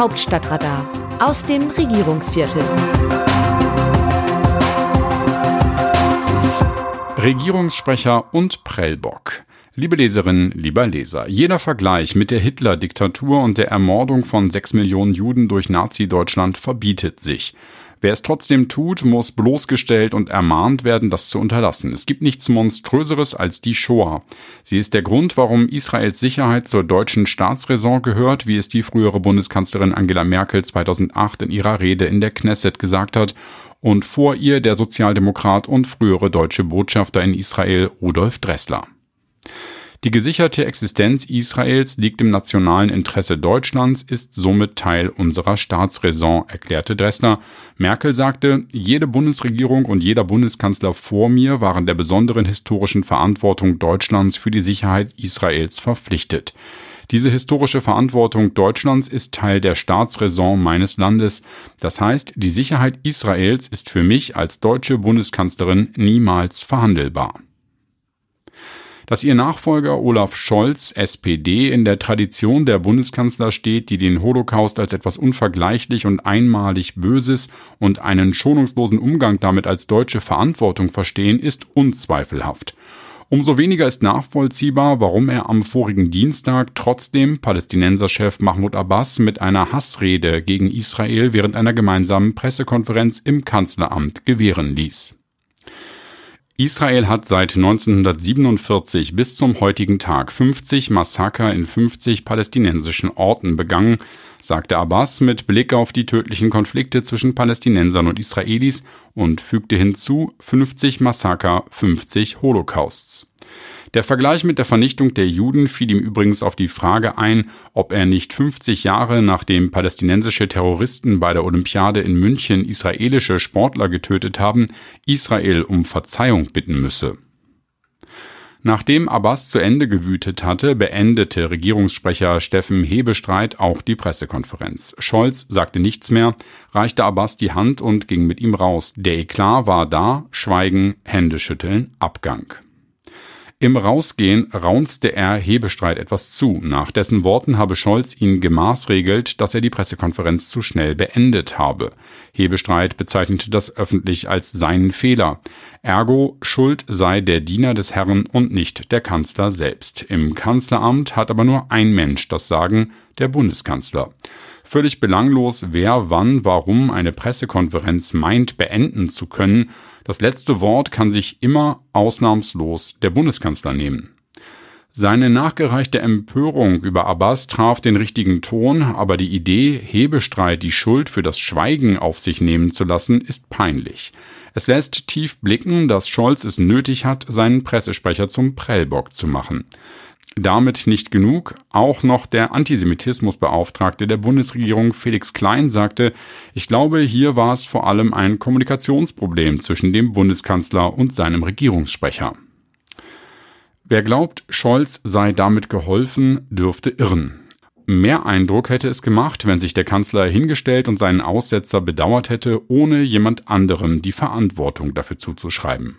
Hauptstadtradar aus dem Regierungsviertel. Regierungssprecher und Prellbock. Liebe Leserinnen, lieber Leser, jeder Vergleich mit der Hitler-Diktatur und der Ermordung von sechs Millionen Juden durch Nazi-Deutschland verbietet sich. Wer es trotzdem tut, muss bloßgestellt und ermahnt werden, das zu unterlassen. Es gibt nichts Monströseres als die Shoah. Sie ist der Grund, warum Israels Sicherheit zur deutschen Staatsräson gehört, wie es die frühere Bundeskanzlerin Angela Merkel 2008 in ihrer Rede in der Knesset gesagt hat und vor ihr der Sozialdemokrat und frühere deutsche Botschafter in Israel Rudolf Dressler. Die gesicherte Existenz Israels liegt im nationalen Interesse Deutschlands, ist somit Teil unserer Staatsräson, erklärte Dressler. Merkel sagte, jede Bundesregierung und jeder Bundeskanzler vor mir waren der besonderen historischen Verantwortung Deutschlands für die Sicherheit Israels verpflichtet. Diese historische Verantwortung Deutschlands ist Teil der Staatsräson meines Landes. Das heißt, die Sicherheit Israels ist für mich als deutsche Bundeskanzlerin niemals verhandelbar dass ihr Nachfolger Olaf Scholz, SPD, in der Tradition der Bundeskanzler steht, die den Holocaust als etwas unvergleichlich und einmalig Böses und einen schonungslosen Umgang damit als deutsche Verantwortung verstehen, ist unzweifelhaft. Umso weniger ist nachvollziehbar, warum er am vorigen Dienstag trotzdem Palästinenserchef Mahmoud Abbas mit einer Hassrede gegen Israel während einer gemeinsamen Pressekonferenz im Kanzleramt gewähren ließ. Israel hat seit 1947 bis zum heutigen Tag 50 Massaker in 50 palästinensischen Orten begangen, sagte Abbas mit Blick auf die tödlichen Konflikte zwischen Palästinensern und Israelis und fügte hinzu 50 Massaker, 50 Holocausts. Der Vergleich mit der Vernichtung der Juden fiel ihm übrigens auf die Frage ein, ob er nicht 50 Jahre nachdem palästinensische Terroristen bei der Olympiade in München israelische Sportler getötet haben, Israel um Verzeihung bitten müsse. Nachdem Abbas zu Ende gewütet hatte, beendete Regierungssprecher Steffen Hebestreit auch die Pressekonferenz. Scholz sagte nichts mehr, reichte Abbas die Hand und ging mit ihm raus. Der Eklat war da, Schweigen, Händeschütteln, Abgang. Im Rausgehen raunzte er Hebestreit etwas zu. Nach dessen Worten habe Scholz ihn gemaßregelt, dass er die Pressekonferenz zu schnell beendet habe. Hebestreit bezeichnete das öffentlich als seinen Fehler. Ergo, Schuld sei der Diener des Herrn und nicht der Kanzler selbst. Im Kanzleramt hat aber nur ein Mensch das Sagen, der Bundeskanzler. Völlig belanglos, wer wann warum eine Pressekonferenz meint beenden zu können das letzte Wort kann sich immer ausnahmslos der Bundeskanzler nehmen. Seine nachgereichte Empörung über Abbas traf den richtigen Ton, aber die Idee, Hebestreit die Schuld für das Schweigen auf sich nehmen zu lassen, ist peinlich. Es lässt tief blicken, dass Scholz es nötig hat, seinen Pressesprecher zum Prellbock zu machen. Damit nicht genug. Auch noch der Antisemitismusbeauftragte der Bundesregierung Felix Klein sagte, ich glaube, hier war es vor allem ein Kommunikationsproblem zwischen dem Bundeskanzler und seinem Regierungssprecher. Wer glaubt, Scholz sei damit geholfen, dürfte irren. Mehr Eindruck hätte es gemacht, wenn sich der Kanzler hingestellt und seinen Aussetzer bedauert hätte, ohne jemand anderem die Verantwortung dafür zuzuschreiben.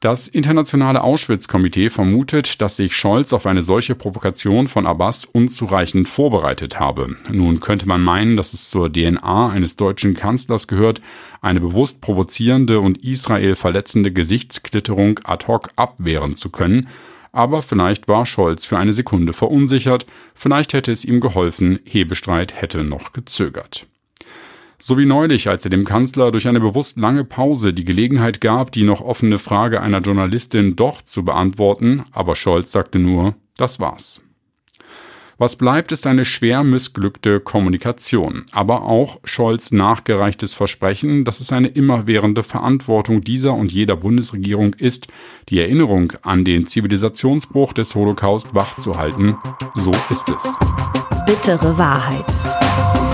Das internationale Auschwitz-Komitee vermutet, dass sich Scholz auf eine solche Provokation von Abbas unzureichend vorbereitet habe. Nun könnte man meinen, dass es zur DNA eines deutschen Kanzlers gehört, eine bewusst provozierende und Israel verletzende Gesichtsklitterung ad hoc abwehren zu können. Aber vielleicht war Scholz für eine Sekunde verunsichert, vielleicht hätte es ihm geholfen, Hebestreit hätte noch gezögert. So wie neulich, als er dem Kanzler durch eine bewusst lange Pause die Gelegenheit gab, die noch offene Frage einer Journalistin doch zu beantworten, aber Scholz sagte nur, das war's. Was bleibt, ist eine schwer missglückte Kommunikation, aber auch Scholz nachgereichtes Versprechen, dass es eine immerwährende Verantwortung dieser und jeder Bundesregierung ist, die Erinnerung an den Zivilisationsbruch des Holocaust wachzuhalten. So ist es. Bittere Wahrheit.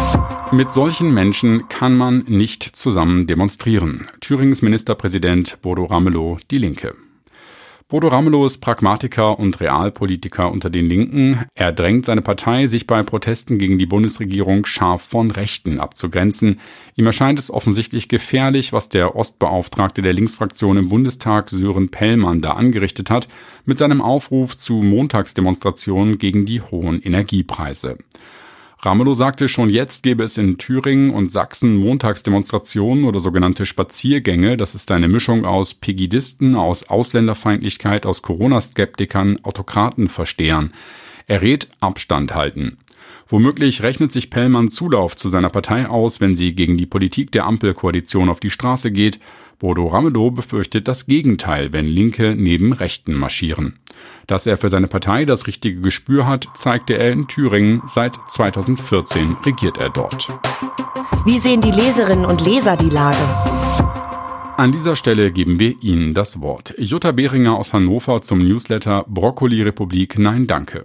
Mit solchen Menschen kann man nicht zusammen demonstrieren. Thüringens Ministerpräsident Bodo Ramelow, die Linke. Bodo Ramelow ist Pragmatiker und Realpolitiker unter den Linken. Er drängt seine Partei, sich bei Protesten gegen die Bundesregierung scharf von Rechten abzugrenzen. Ihm erscheint es offensichtlich gefährlich, was der Ostbeauftragte der Linksfraktion im Bundestag Sören Pellmann da angerichtet hat, mit seinem Aufruf zu Montagsdemonstrationen gegen die hohen Energiepreise. Ramelow sagte, schon jetzt gäbe es in Thüringen und Sachsen Montagsdemonstrationen oder sogenannte Spaziergänge. Das ist eine Mischung aus Pegidisten, aus Ausländerfeindlichkeit, aus Corona-Skeptikern, Autokratenverstehern. Er rät Abstand halten. Womöglich rechnet sich Pellmann Zulauf zu seiner Partei aus, wenn sie gegen die Politik der Ampelkoalition auf die Straße geht. Bodo Ramelow befürchtet das Gegenteil, wenn Linke neben Rechten marschieren. Dass er für seine Partei das richtige Gespür hat, zeigte er in Thüringen. Seit 2014 regiert er dort. Wie sehen die Leserinnen und Leser die Lage? An dieser Stelle geben wir Ihnen das Wort. Jutta Behringer aus Hannover zum Newsletter Brokkoli Republik Nein Danke.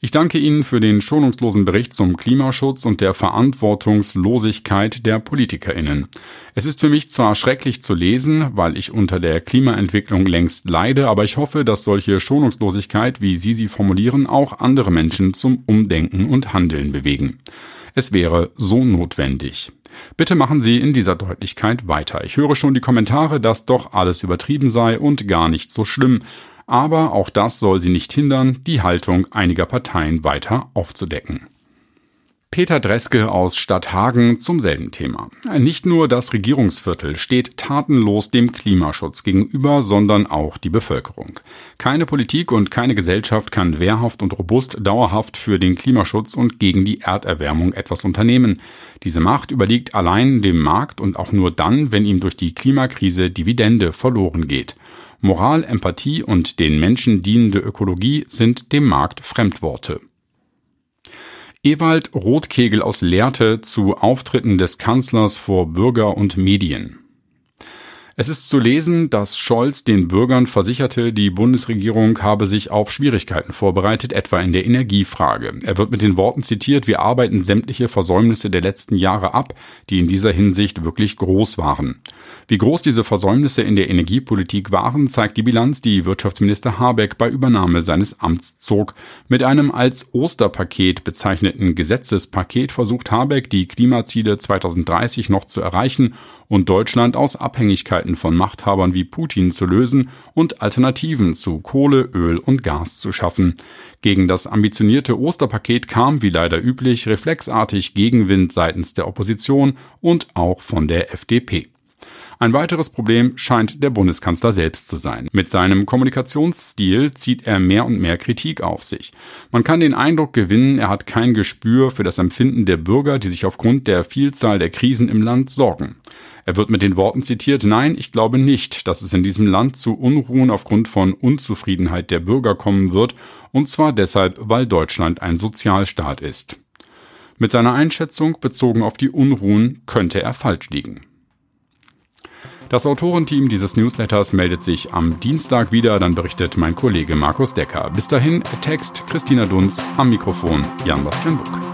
Ich danke Ihnen für den schonungslosen Bericht zum Klimaschutz und der Verantwortungslosigkeit der Politikerinnen. Es ist für mich zwar schrecklich zu lesen, weil ich unter der Klimaentwicklung längst leide, aber ich hoffe, dass solche Schonungslosigkeit, wie Sie sie formulieren, auch andere Menschen zum Umdenken und Handeln bewegen. Es wäre so notwendig. Bitte machen Sie in dieser Deutlichkeit weiter. Ich höre schon die Kommentare, dass doch alles übertrieben sei und gar nicht so schlimm aber auch das soll sie nicht hindern, die Haltung einiger Parteien weiter aufzudecken. Peter Dreske aus Stadthagen zum selben Thema. Nicht nur das Regierungsviertel steht tatenlos dem Klimaschutz gegenüber, sondern auch die Bevölkerung. Keine Politik und keine Gesellschaft kann wehrhaft und robust dauerhaft für den Klimaschutz und gegen die Erderwärmung etwas unternehmen. Diese Macht überliegt allein dem Markt und auch nur dann, wenn ihm durch die Klimakrise Dividende verloren geht. Moral, Empathie und den Menschen dienende Ökologie sind dem Markt Fremdworte. Ewald Rotkegel aus Lehrte zu Auftritten des Kanzlers vor Bürger und Medien. Es ist zu lesen, dass Scholz den Bürgern versicherte, die Bundesregierung habe sich auf Schwierigkeiten vorbereitet, etwa in der Energiefrage. Er wird mit den Worten zitiert, wir arbeiten sämtliche Versäumnisse der letzten Jahre ab, die in dieser Hinsicht wirklich groß waren. Wie groß diese Versäumnisse in der Energiepolitik waren, zeigt die Bilanz, die Wirtschaftsminister Habeck bei Übernahme seines Amts zog. Mit einem als Osterpaket bezeichneten Gesetzespaket versucht Habeck, die Klimaziele 2030 noch zu erreichen und Deutschland aus Abhängigkeiten von Machthabern wie Putin zu lösen und Alternativen zu Kohle, Öl und Gas zu schaffen. Gegen das ambitionierte Osterpaket kam, wie leider üblich, reflexartig Gegenwind seitens der Opposition und auch von der FDP. Ein weiteres Problem scheint der Bundeskanzler selbst zu sein. Mit seinem Kommunikationsstil zieht er mehr und mehr Kritik auf sich. Man kann den Eindruck gewinnen, er hat kein Gespür für das Empfinden der Bürger, die sich aufgrund der Vielzahl der Krisen im Land sorgen. Er wird mit den Worten zitiert, nein, ich glaube nicht, dass es in diesem Land zu Unruhen aufgrund von Unzufriedenheit der Bürger kommen wird, und zwar deshalb, weil Deutschland ein Sozialstaat ist. Mit seiner Einschätzung bezogen auf die Unruhen könnte er falsch liegen. Das Autorenteam dieses Newsletters meldet sich am Dienstag wieder, dann berichtet mein Kollege Markus Decker. Bis dahin, Text Christina Dunz, am Mikrofon Jan-Bastian Buck.